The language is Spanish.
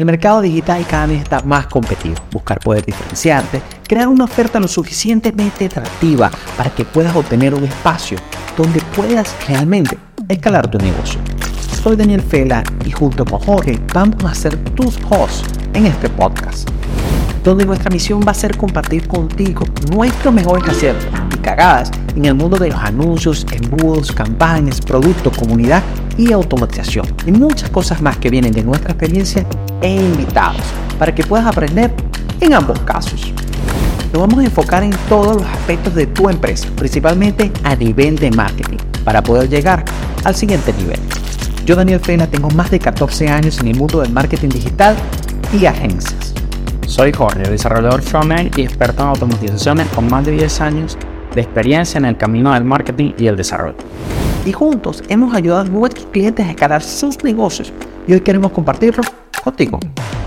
El mercado digital cada vez está más competitivo. Buscar poder diferenciarte, crear una oferta lo suficientemente atractiva para que puedas obtener un espacio donde puedas realmente escalar tu negocio. Soy Daniel Fela y junto con Jorge vamos a ser tus hosts en este podcast, donde nuestra misión va a ser compartir contigo nuestros mejores aciertos y cagadas en el mundo de los anuncios, embudos, campañas, productos, comunidad y automatización y muchas cosas más que vienen de nuestra experiencia e invitados para que puedas aprender en ambos casos. Nos vamos a enfocar en todos los aspectos de tu empresa, principalmente a nivel de marketing, para poder llegar al siguiente nivel. Yo, Daniel Fena, tengo más de 14 años en el mundo del marketing digital y agencias. Soy Jorge, desarrollador frontend y experto en automatizaciones con más de 10 años de experiencia en el camino del marketing y el desarrollo. Y juntos hemos ayudado a nuestros clientes a escalar sus negocios y hoy queremos compartirlo 勝っていこう。